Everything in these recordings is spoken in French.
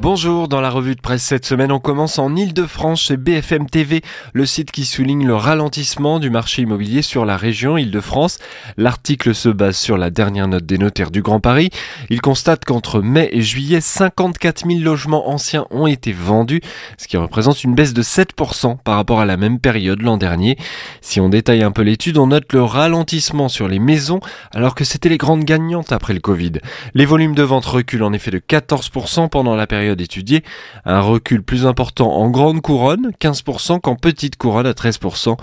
Bonjour, dans la revue de presse cette semaine, on commence en Ile-de-France chez BFM TV, le site qui souligne le ralentissement du marché immobilier sur la région Ile-de-France. L'article se base sur la dernière note des notaires du Grand Paris. Il constate qu'entre mai et juillet, 54 000 logements anciens ont été vendus, ce qui représente une baisse de 7% par rapport à la même période l'an dernier. Si on détaille un peu l'étude, on note le ralentissement sur les maisons, alors que c'était les grandes gagnantes après le Covid. Les volumes de vente reculent en effet de 14% pendant la période d'étudier Un recul plus important en grande couronne, 15%, qu'en petite couronne à 13%.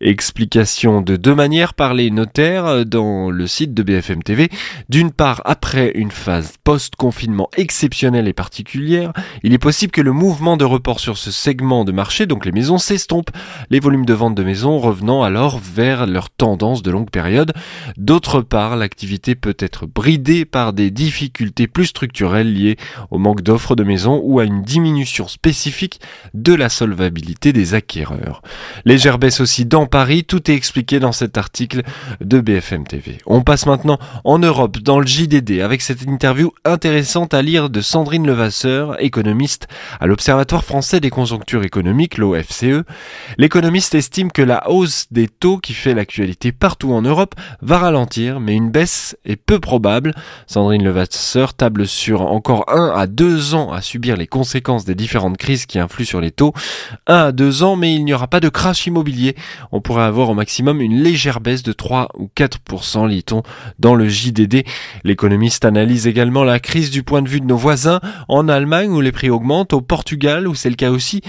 Explication de deux manières par les notaires dans le site de BFM TV. D'une part, après une phase post-confinement exceptionnelle et particulière, il est possible que le mouvement de report sur ce segment de marché, donc les maisons, s'estompe. Les volumes de vente de maisons revenant alors vers leur tendance de longue période. D'autre part, l'activité peut être bridée par des difficultés plus structurelles liées au manque d'offres de maison ou à une diminution spécifique de la solvabilité des acquéreurs. Légère baisse aussi dans Paris, tout est expliqué dans cet article de BFM TV. On passe maintenant en Europe, dans le JDD, avec cette interview intéressante à lire de Sandrine Levasseur, économiste à l'Observatoire français des conjonctures économiques, l'OFCE. L'économiste estime que la hausse des taux qui fait l'actualité partout en Europe va ralentir, mais une baisse est peu probable. Sandrine Levasseur table sur encore un à deux ans à subir les conséquences des différentes crises qui influent sur les taux. 1 à 2 ans, mais il n'y aura pas de crash immobilier. On pourrait avoir au maximum une légère baisse de 3 ou 4%, lit-on dans le JDD. L'économiste analyse également la crise du point de vue de nos voisins en Allemagne où les prix augmentent, au Portugal où c'est le cas aussi,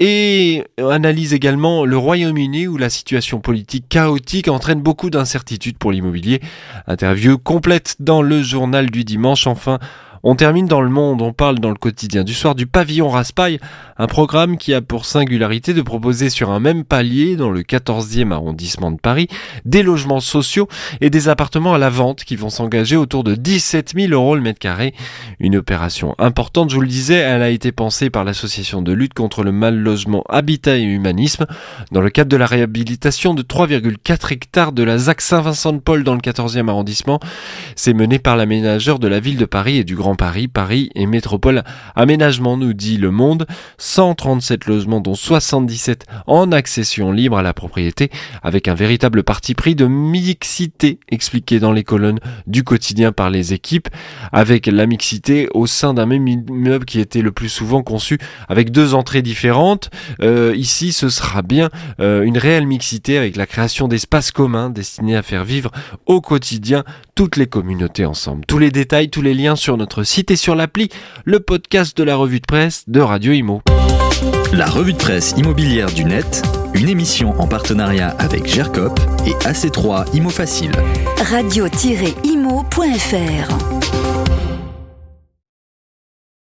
et analyse également le Royaume-Uni où la situation politique chaotique entraîne beaucoup d'incertitudes pour l'immobilier. Interview complète dans le journal du dimanche. Enfin, on termine dans le monde, on parle dans le quotidien du soir du pavillon Raspail, un programme qui a pour singularité de proposer sur un même palier, dans le 14e arrondissement de Paris, des logements sociaux et des appartements à la vente qui vont s'engager autour de 17 000 euros le mètre carré. Une opération importante, je vous le disais, elle a été pensée par l'association de lutte contre le mal logement Habitat et Humanisme dans le cadre de la réhabilitation de 3,4 hectares de la ZAC Saint-Vincent-de-Paul dans le 14e arrondissement. C'est mené par l'aménageur de la ville de Paris et du Paris, Paris et Métropole Aménagement, nous dit Le Monde. 137 logements, dont 77 en accession libre à la propriété, avec un véritable parti pris de mixité, expliqué dans les colonnes du quotidien par les équipes, avec la mixité au sein d'un même immeuble qui était le plus souvent conçu avec deux entrées différentes. Euh, ici, ce sera bien euh, une réelle mixité avec la création d'espaces communs destinés à faire vivre au quotidien toutes les communautés ensemble. Tous les détails, tous les liens sur notre site et sur l'appli, le podcast de la revue de presse de Radio Imo. La revue de presse immobilière du net, une émission en partenariat avec GERCOP et AC3 Imo Facile. Radio-imo.fr